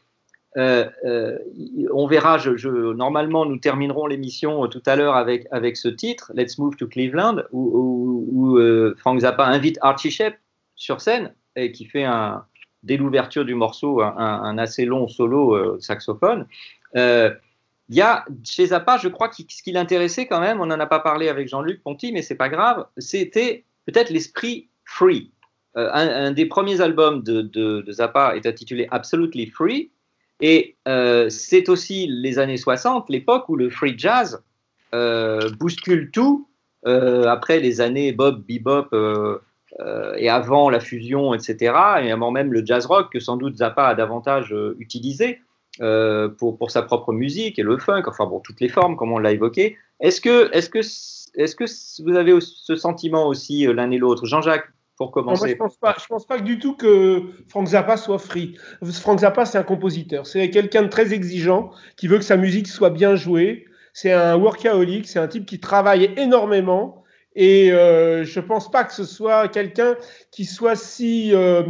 on verra, je, normalement nous terminerons l'émission tout à l'heure avec, avec ce titre, Let's Move to Cleveland, où, Frank Zappa invite Archie Shepp sur scène et qui fait un, dès l'ouverture du morceau un, assez long solo saxophone. Il y a chez Zappa, je crois que ce qui l'intéressait quand même, on n'en a pas parlé avec Jean-Luc Ponty, mais c'est pas grave, c'était peut-être l'esprit free. Euh, un, des premiers albums de, Zappa est intitulé Absolutely Free. Et euh, c'est aussi les années 60, l'époque où le free jazz euh, bouscule tout. après les années Bob, Bebop, euh, et avant la fusion, etc., et avant même le jazz rock que sans doute Zappa a davantage euh, utilisé euh, pour, pour sa propre musique et le funk, enfin bon, toutes les formes, comme on l'a évoqué. Est-ce que, est-ce que, est-ce que vous avez ce sentiment aussi l'un et l'autre? Jean-Jacques, pour commencer. je pense pas. Je pense pas du tout que Frank Zappa soit free. Frank Zappa, c'est un compositeur. C'est quelqu'un de très exigeant qui veut que sa musique soit bien jouée. C'est un workaholic. C'est un type qui travaille énormément et euh, je pense pas que ce soit quelqu'un qui soit si euh,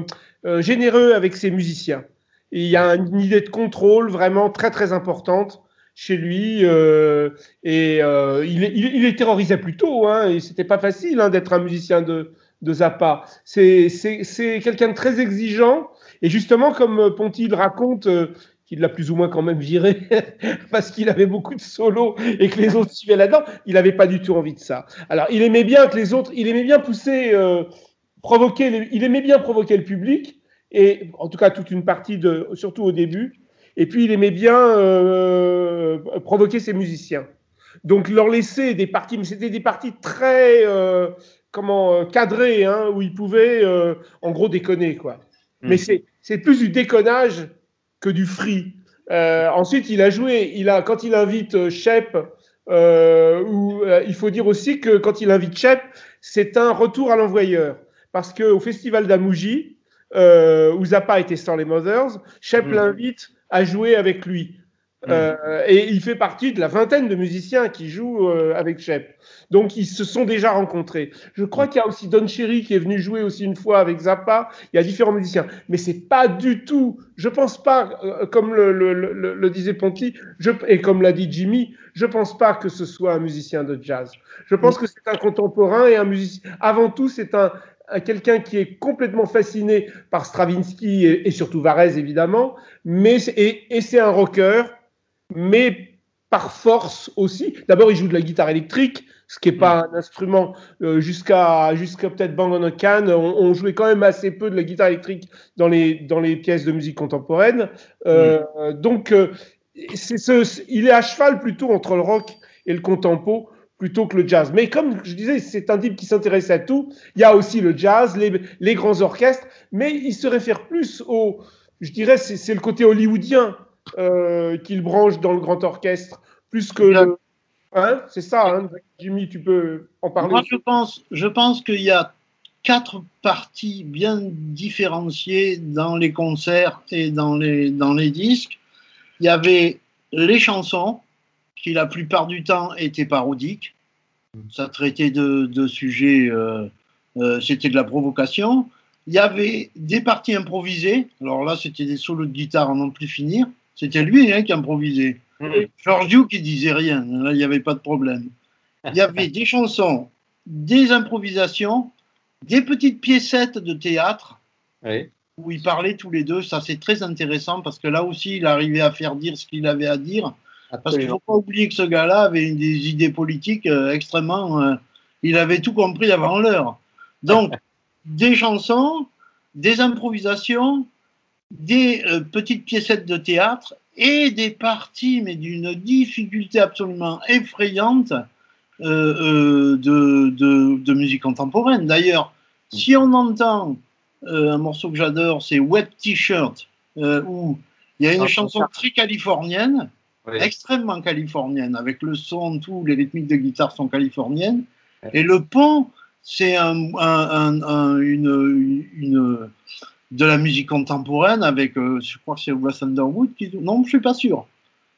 euh, généreux avec ses musiciens. il y a une idée de contrôle vraiment très très importante chez lui euh, et euh, il, il, il, les terrorisait plutôt. Hein, et c'était pas facile hein, d'être un musicien de, de Zappa. C'est quelqu'un de très exigeant et justement comme Ponty le raconte, euh, qu'il l'a plus ou moins quand même viré [LAUGHS] parce qu'il avait beaucoup de solos et que les autres suivaient là-dedans. Il n'avait pas du tout envie de ça. Alors, il aimait bien que les autres, il aimait bien pousser, euh, provoquer, il aimait bien provoquer le public et en tout cas toute une partie de, surtout au début. Et puis il aimait bien euh, provoquer ses musiciens. Donc leur laisser des parties, mais c'était des parties très euh, comment euh, cadrées, hein, où il pouvait euh, en gros déconner quoi. Mmh. Mais c'est plus du déconnage que du free. Euh, ensuite, il a joué, il a, quand il invite Shep, euh, où, euh, il faut dire aussi que quand il invite Shep, c'est un retour à l'envoyeur. Parce qu'au festival d'Amouji, où Zappa était sans les Mothers, Shep mmh. l'invite à jouer avec lui. Mmh. Euh, et il fait partie de la vingtaine de musiciens qui jouent euh, avec Shep. Donc ils se sont déjà rencontrés. Je crois qu'il y a aussi Don Cherry qui est venu jouer aussi une fois avec Zappa. Il y a différents musiciens, mais c'est pas du tout. Je pense pas, euh, comme le, le, le, le disait Ponty, je, et comme l'a dit Jimmy, je pense pas que ce soit un musicien de jazz. Je pense que c'est un contemporain et un musicien. Avant tout, c'est un, quelqu'un qui est complètement fasciné par Stravinsky et, et surtout Varese évidemment, mais et, et c'est un rocker, mais par force aussi. D'abord, il joue de la guitare électrique, ce qui n'est pas un instrument euh, jusqu'à peut-être Bang on a Can. On, on, jouait quand même assez peu de la guitare électrique dans les dans les pièces de musique contemporaine. Euh, mmh. Donc, euh, ce, il est à cheval plutôt entre le rock et le contempo plutôt que le jazz. Mais comme je disais, c'est un type qui s'intéresse à tout. Il y a aussi le jazz, les, les grands orchestres, mais il se réfère plus au, je dirais, c'est le côté hollywoodien euh, qu'il branche dans le grand orchestre, plus que le... Hein, c'est ça, hein, Jimmy, tu peux en parler. Moi, je pense, je pense qu'il y a quatre parties bien différenciées dans les concerts et dans les, dans les disques. Il y avait les chansons, qui la plupart du temps étaient parodiques. Ça traitait de, de sujets, euh, euh, c'était de la provocation. Il y avait des parties improvisées. Alors là, c'était des solos de guitare à non plus finir. C'était lui hein, qui improvisait. Mmh. Qui disait rien. Là, il n'y avait pas de problème. Il y avait des chansons, des improvisations, des petites piécettes de théâtre oui. où ils parlaient tous les deux. Ça, c'est très intéressant parce que là aussi, il arrivait à faire dire ce qu'il avait à dire. Absolument. Parce qu'il ne faut pas oublier que ce gars-là avait des idées politiques euh, extrêmement. Euh, il avait tout compris avant l'heure. Donc, [LAUGHS] des chansons, des improvisations, des euh, petites piécettes de théâtre et des parties, mais d'une difficulté absolument effrayante euh, euh, de, de, de, musique contemporaine. D'ailleurs, si on entend un morceau que j'adore, c'est Wet T-shirt, où il y a une ah, chanson très californienne, oui. extrêmement californienne, avec le son, tout, les rythmiques de guitare sont californiennes, oui. et le pont, c'est un, un, un, une, une de la musique contemporaine avec, euh, je crois que c'est Wes Underwood qui. Non, je suis pas sûr.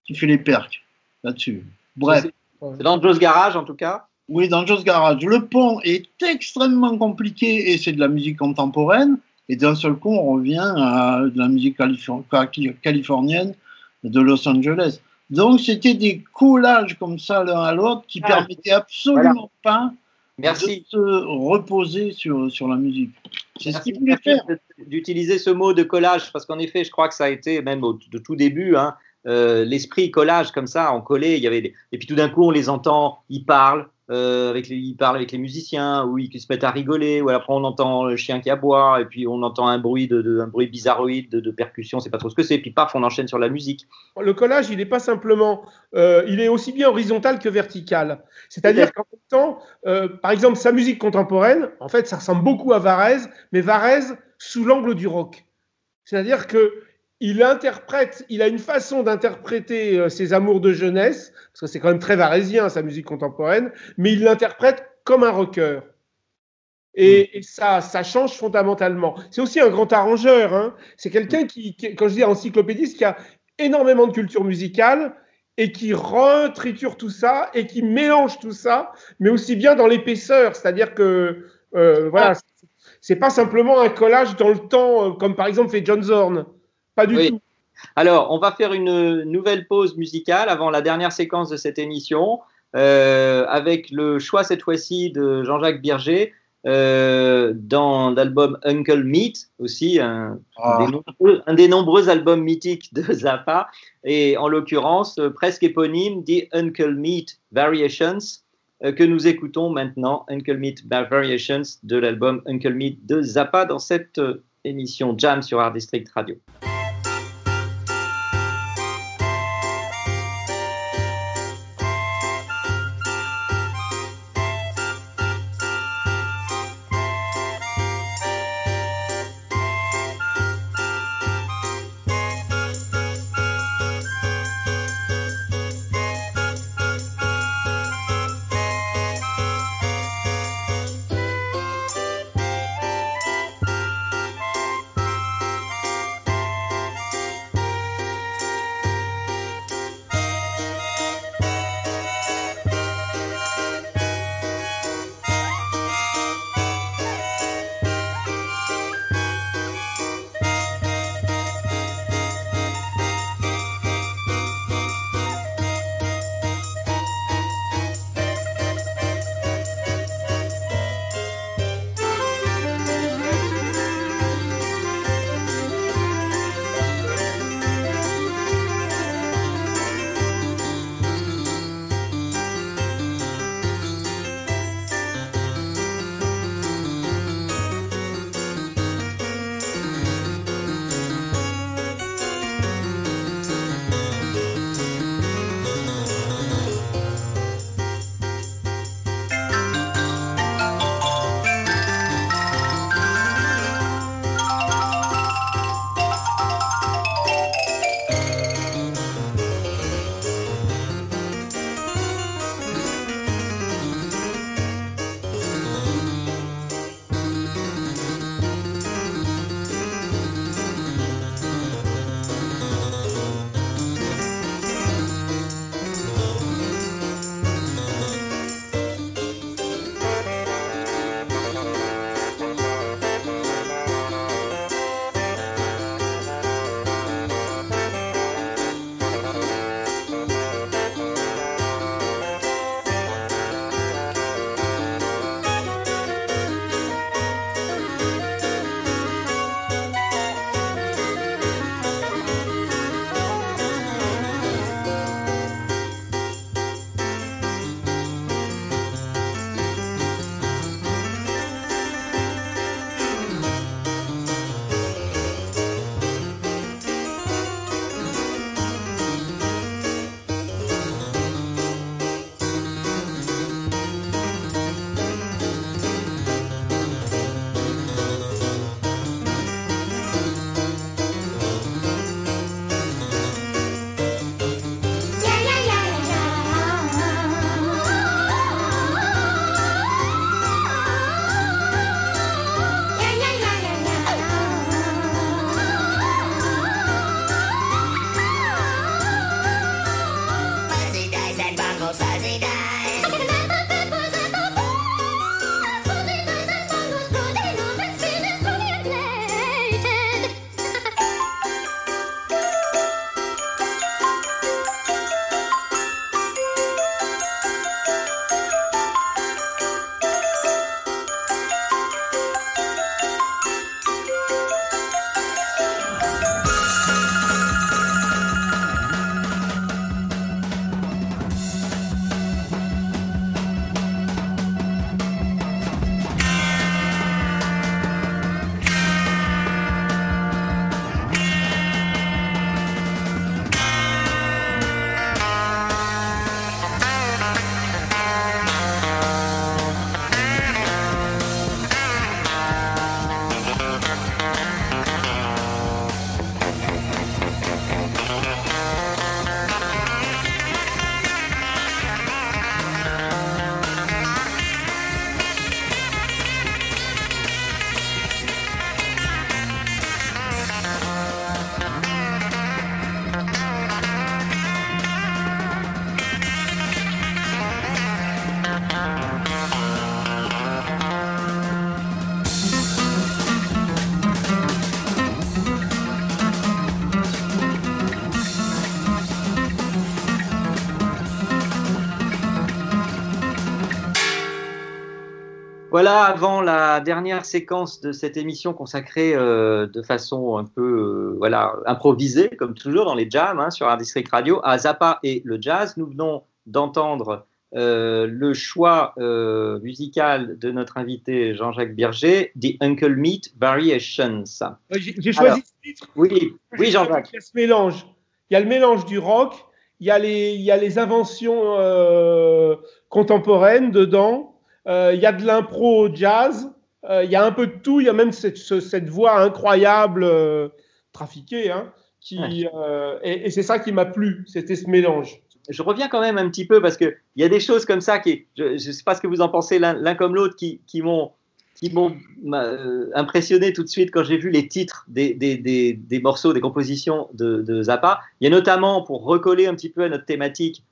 Qui fait les percs là-dessus. Bref. C'est dans Joe's Garage en tout cas Oui, dans Joe's Garage. Le pont est extrêmement compliqué et c'est de la musique contemporaine. Et d'un seul coup, on revient à de la musique califor californienne de Los Angeles. Donc, c'était des collages comme ça l'un à l'autre qui ah. permettaient absolument voilà. pas Merci. de se reposer sur, sur la musique. C'est ce qu'il voulait faire. D'utiliser ce mot de collage, parce qu'en effet, je crois que ça a été, même au de tout début, hein, euh, l'esprit collage comme ça, en collé. Il y avait Et puis tout d'un coup, on les entend, ils parlent, euh, avec les, ils parlent avec les musiciens, ou ils se mettent à rigoler, ou après on entend le chien qui aboie, et puis on entend un bruit, de, un bruit bizarroïde de, de percussion, c'est pas trop ce que c'est, puis paf, on enchaîne sur la musique. Le collage, il n'est pas simplement, euh, il est aussi bien horizontal que vertical. C'est-à-dire qu'en même temps, euh, par exemple, sa musique contemporaine, en fait, ça ressemble beaucoup à Varese, mais Varese sous l'angle du rock. C'est-à-dire que il interprète, il a une façon d'interpréter euh, ses amours de jeunesse, parce que c'est quand même très varésien sa musique contemporaine, mais il l'interprète comme un rocker. Et, mm. et, ça, ça change fondamentalement. C'est aussi un grand arrangeur. Hein. C'est quelqu'un qui, qui, quand je dis encyclopédiste, qui a énormément de culture musicale et qui retriture tout ça et qui mélange tout ça, mais aussi bien dans l'épaisseur. C'est-à-dire que, euh, voilà, c'est pas simplement un collage dans le temps, euh, comme par exemple fait John Zorn. Pas du tout. Alors, on va faire une nouvelle pause musicale avant la dernière séquence de cette émission, euh, avec le choix cette fois-ci de Jean-Jacques Birger euh, dans l'album Uncle Meat, aussi un, ah. des nombreux, un, des nombreux, albums mythiques de Zappa, et en l'occurrence euh, presque éponyme, The Uncle Meat Variations, que nous écoutons maintenant, Uncle Meat Variations de l'album Uncle Meat de Zappa dans cette émission Jam sur Art District Radio. Avant la dernière séquence de cette émission consacrée euh, de façon un peu euh, voilà, improvisée, comme toujours dans les jams hein, sur Art District Radio, à Zappa et le jazz. Nous venons d'entendre euh, le choix musical de notre invité Jean-Jacques Birger, The Uncle Meat Variations. J'ai choisi ce titre. Oui, oui Jean-Jacques. Il y a ce mélange. Il y a le mélange du rock, il y a les, il y a les inventions contemporaines dedans. Euh, il y a de l'impro jazz, euh, il y a un peu de tout, il y a même cette, cette voix incroyable, euh, trafiquée, hein, qui, et, c'est ça qui m'a plu, c'était ce mélange. Je reviens quand même un petit peu parce qu'il y a des choses comme ça qui, je ne sais pas ce que vous en pensez l'un comme l'autre, qui, qui m'ont impressionné tout de suite quand j'ai vu les titres des, des, des, des, morceaux, des compositions de, de, Zappa. Il y a notamment, pour recoller un petit peu à notre thématique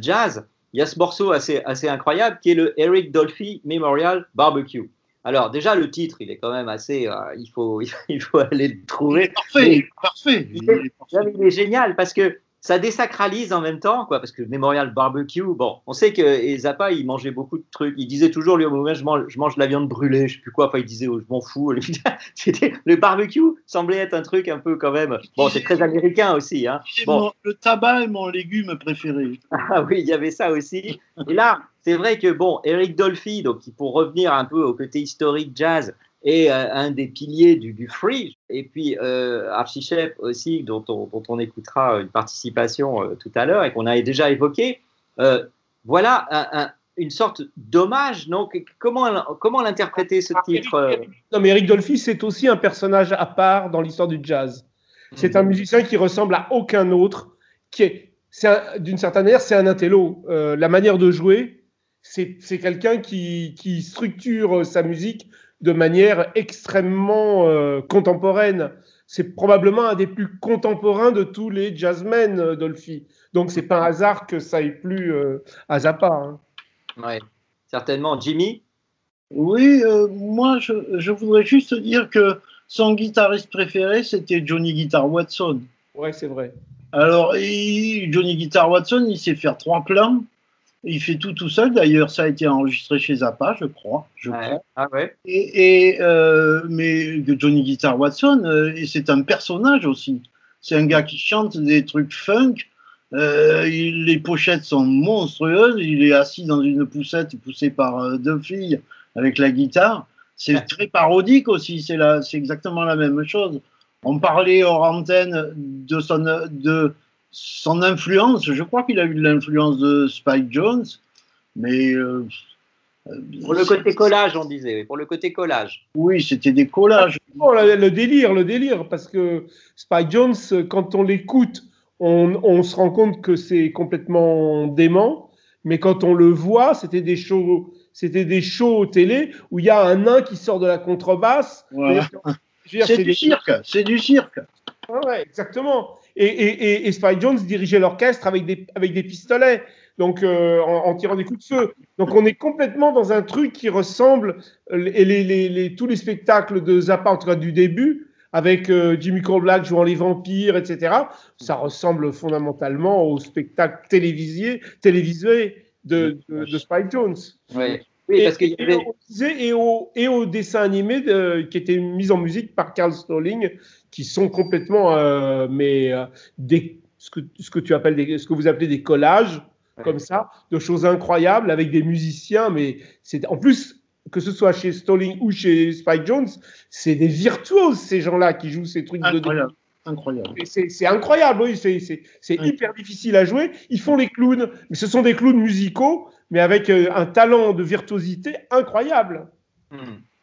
jazz, il y a ce morceau assez, assez incroyable qui est le Eric Dolphy Memorial Barbecue. Alors déjà le titre, il est quand même assez, euh, il faut [LAUGHS] il faut aller le trouver. Parfait, parfait. Il il est génial parce que ça désacralise en même temps, quoi, parce que Memorial Barbecue, bon, on sait que Zappa, il mangeait beaucoup de trucs. Il disait toujours, lui, au moment, je mange, je mange de la viande brûlée, je sais plus quoi. Enfin, il disait, oh, je m'en fous. [LAUGHS] le barbecue semblait être un truc un peu quand même. Bon, c'est très américain aussi. Hein. Bon. le tabac est mon légume préféré. [LAUGHS] Ah oui, il y avait ça aussi. Et là, c'est vrai que, bon, Eric Dolphy, donc, pour revenir un peu au côté historique jazz, et euh, un des piliers du, du free. Et puis euh, Archie Shep aussi, dont on, dont on, écoutera une participation euh, tout à l'heure et qu'on a déjà évoqué. Euh, voilà un, une sorte d'hommage. Donc, comment, comment l'interpréter ce titre Non, mais Eric Dolphy, c'est aussi un personnage à part dans l'histoire du jazz. C'est un mhm. musicien qui ressemble à aucun autre. Qui est, d'une certaine manière, c'est un intello. la manière de jouer, c'est quelqu'un qui, qui, structure sa musique de manière extrêmement euh, contemporaine. C'est probablement un des plus contemporains de tous les jazzmen, euh, Dolphy. Donc c'est pas un hasard que ça ait plu euh, à Zappa. Hein. Oui, certainement. Jimmy? Oui, moi je, voudrais juste dire que son guitariste préféré c'était Johnny Guitar Watson. Oui, c'est vrai. Alors, Johnny Guitar Watson, il sait faire trois plans. Il fait tout tout seul. D'ailleurs, ça a été enregistré chez Zappa, je crois. Je crois. Ah ouais. Et, euh, mais Johnny Guitar Watson, euh, c'est un personnage aussi. C'est un gars qui chante des trucs funk. Euh, les pochettes sont monstrueuses. Il est assis dans une poussette poussée par deux filles avec la guitare. C'est très parodique aussi. C'est c'est exactement la même chose. On parlait hors antenne de son, de, son influence, je crois qu'il a eu de l'influence de Spike Jones, mais. Euh, pour le côté collage, on disait, pour le côté collage. Oui, c'était des collages. Oh, le, délire, le délire, parce que Spike Jones, quand on l'écoute, on, se rend compte que c'est complètement dément, mais quand on le voit, c'était des shows, c'était des shows télé où il y a un nain qui sort de la contrebasse. C'est du cirque, c'est du cirque. Ouais, exactement. Et, et, et, Spike Jones dirigeait l'orchestre avec des, avec des pistolets, donc euh, en, tirant des coups de feu. Donc on est complètement dans un truc qui ressemble, et les, les, tous les spectacles de Zappa, en tout cas du début, avec euh, Jimmy Black jouant les vampires, etc., ça ressemble fondamentalement au spectacle télévisé, télévisé de, de, Spike Jones. Oui. Oui, parce qu'il y avait... et, au, et au dessin animé de, qui était mis en musique par Carl Stalling, qui sont complètement, euh, mais euh, des, ce, que, ce, que tu appelles des, ce que vous appelez des collages, comme ça, de choses incroyables avec des musiciens, mais c'est en plus que ce soit chez Stalling ou chez Spike Jones, c'est des virtuoses ces gens-là qui jouent ces trucs incroyable. de incroyable. C'est incroyable, oui, c'est hyper difficile à jouer. Ils font les clowns, mais ce sont des clowns musicaux, mais avec euh, un talent de virtuosité incroyable.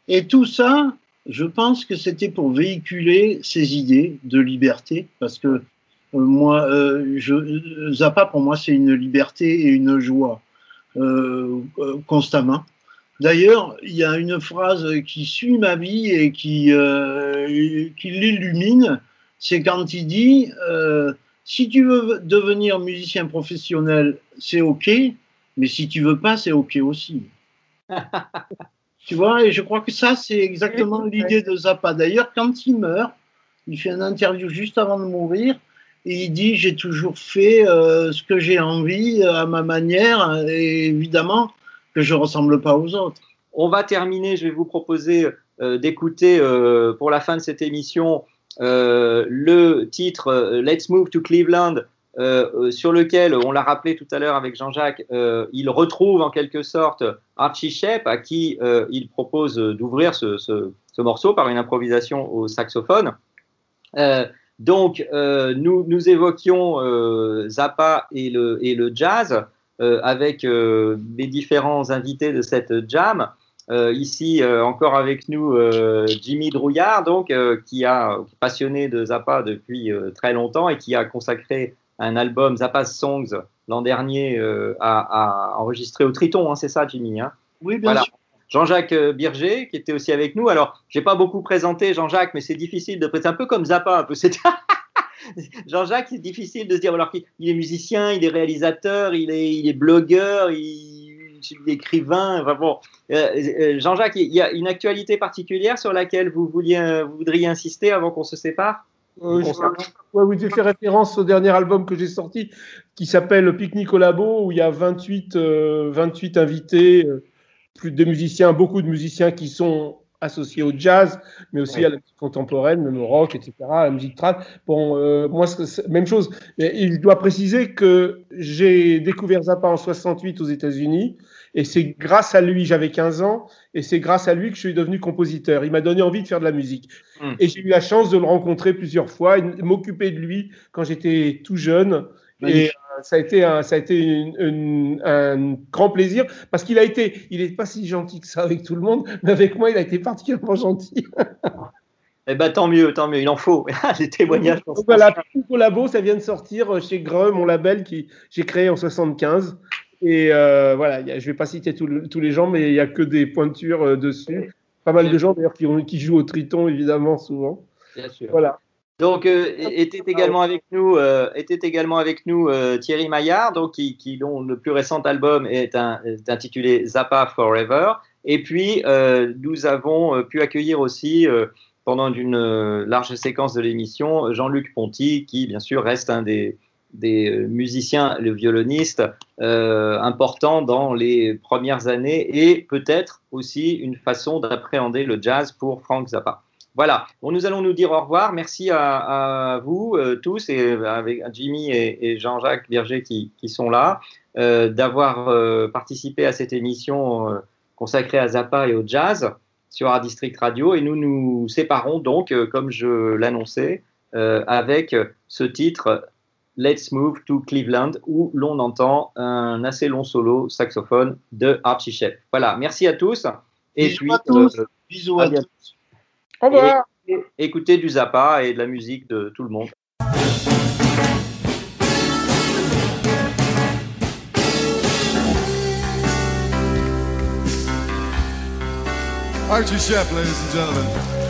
Et tout ça, je pense que c'était pour véhiculer ces idées de liberté, parce que euh, moi, euh, Zappa, pour moi, c'est une liberté et une joie constamment. D'ailleurs, il y a une phrase qui suit ma vie et qui, qui l'illumine, c'est quand il dit si tu veux devenir musicien professionnel, c'est OK, mais si tu veux pas, c'est OK aussi. [LAUGHS] Tu vois, et je crois que ça, c'est exactement l'idée de Zappa. D'ailleurs, quand il meurt, il fait une interview juste avant de mourir et il dit J'ai toujours fait euh, ce que j'ai envie euh, à ma manière, et évidemment que je ressemble pas aux autres. On va terminer, je vais vous proposer d'écouter pour la fin de cette émission le titre Let's Move to Cleveland sur lequel, on l'a rappelé tout à l'heure avec Jean-Jacques, il retrouve en quelque sorte Archie Shep, à qui il propose d'ouvrir ce, ce, morceau par une improvisation au saxophone. Donc, euh, nous, évoquions euh, Zappa et le, et le jazz euh, avec les différents invités de cette jam. ici, encore avec nous, Jimmy Drouillard, donc, qui a passionné de Zappa depuis très longtemps et qui a consacré un album Zappa's Songs l'an dernier à, enregistrer au Triton, hein, c'est ça, Jimmy hein? Oui, bien sûr. Jean-Jacques Birger, qui était aussi avec nous. Alors, j'ai pas beaucoup présenté Jean-Jacques, mais c'est difficile de présenter, un peu comme Zappa, un peu. [LAUGHS] Jean-Jacques, c'est difficile de se dire, alors qu'il est musicien, il est réalisateur, il est, il est blogueur, il, est écrivain. Enfin bon, euh, euh, Jean-Jacques, il y a une actualité particulière sur laquelle vous, vouliez, vous voudriez insister avant qu'on se sépare? Euh, oui, j'ai fait référence au dernier album que j'ai sorti qui s'appelle Pique-Nique au Labo, où il y a 28, 28 invités plus de musiciens, beaucoup de musiciens qui sont associés au jazz, mais aussi à la musique contemporaine, même au rock, etc., à la musique trad. Bon, euh, moi, même chose. il doit préciser que j'ai découvert Zappa en 68 aux États-Unis, et c'est grâce à lui, j'avais 15 ans, et c'est grâce à lui que je suis devenu compositeur. Il m'a donné envie de faire de la musique. Hmm. Et j'ai eu la chance de le rencontrer plusieurs fois, et m'occuper de lui quand j'étais tout jeune. Et ça a été un, ça a été un grand plaisir parce qu'il a été, il n'est pas si gentil que ça avec tout le monde, mais avec moi, il a été particulièrement gentil. [LAUGHS] eh ben, tant mieux, tant mieux, il en faut. [LAUGHS] Les témoignages. Donc, voilà, Labo, ça vient de sortir chez Greux, mon label qui j'ai créé en 75. Et euh, voilà, je ne vais pas citer tous les gens, mais il n'y a que des pointures euh, dessus. Pas mal de gens d'ailleurs qui, qui, jouent au triton, évidemment, souvent. Bien sûr. Voilà. Donc euh, était également avec nous, euh, était également avec nous euh, Thierry Maillard, donc qui, dont le plus récent album est, intitulé Zappa Forever. Et puis nous avons pu accueillir aussi pendant une large séquence de l'émission Jean-Luc Ponty, qui bien sûr reste un des, des musiciens, le violoniste important dans les premières années et peut-être aussi une façon d'appréhender le jazz pour Frank Zappa. Voilà, bon, nous allons nous dire au revoir. Merci à, vous euh, tous et euh, avec Jimmy et, Jean-Jacques Berger qui, sont là, euh, d'avoir participé à cette émission consacrée à Zappa et au jazz sur Art District Radio. Et nous nous séparons donc, comme je l'annonçais, avec ce titre Let's Move to Cleveland où l'on entend un assez long solo saxophone de Archie Shepp. Voilà, merci à tous. Et Bisous puis, à tous. Bisous à tous. Au revoir. écoutez du Zappa et de la musique de tout le monde. Archie Shepp, ladies and gentlemen.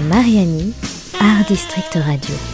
Mariani, Art District Radio.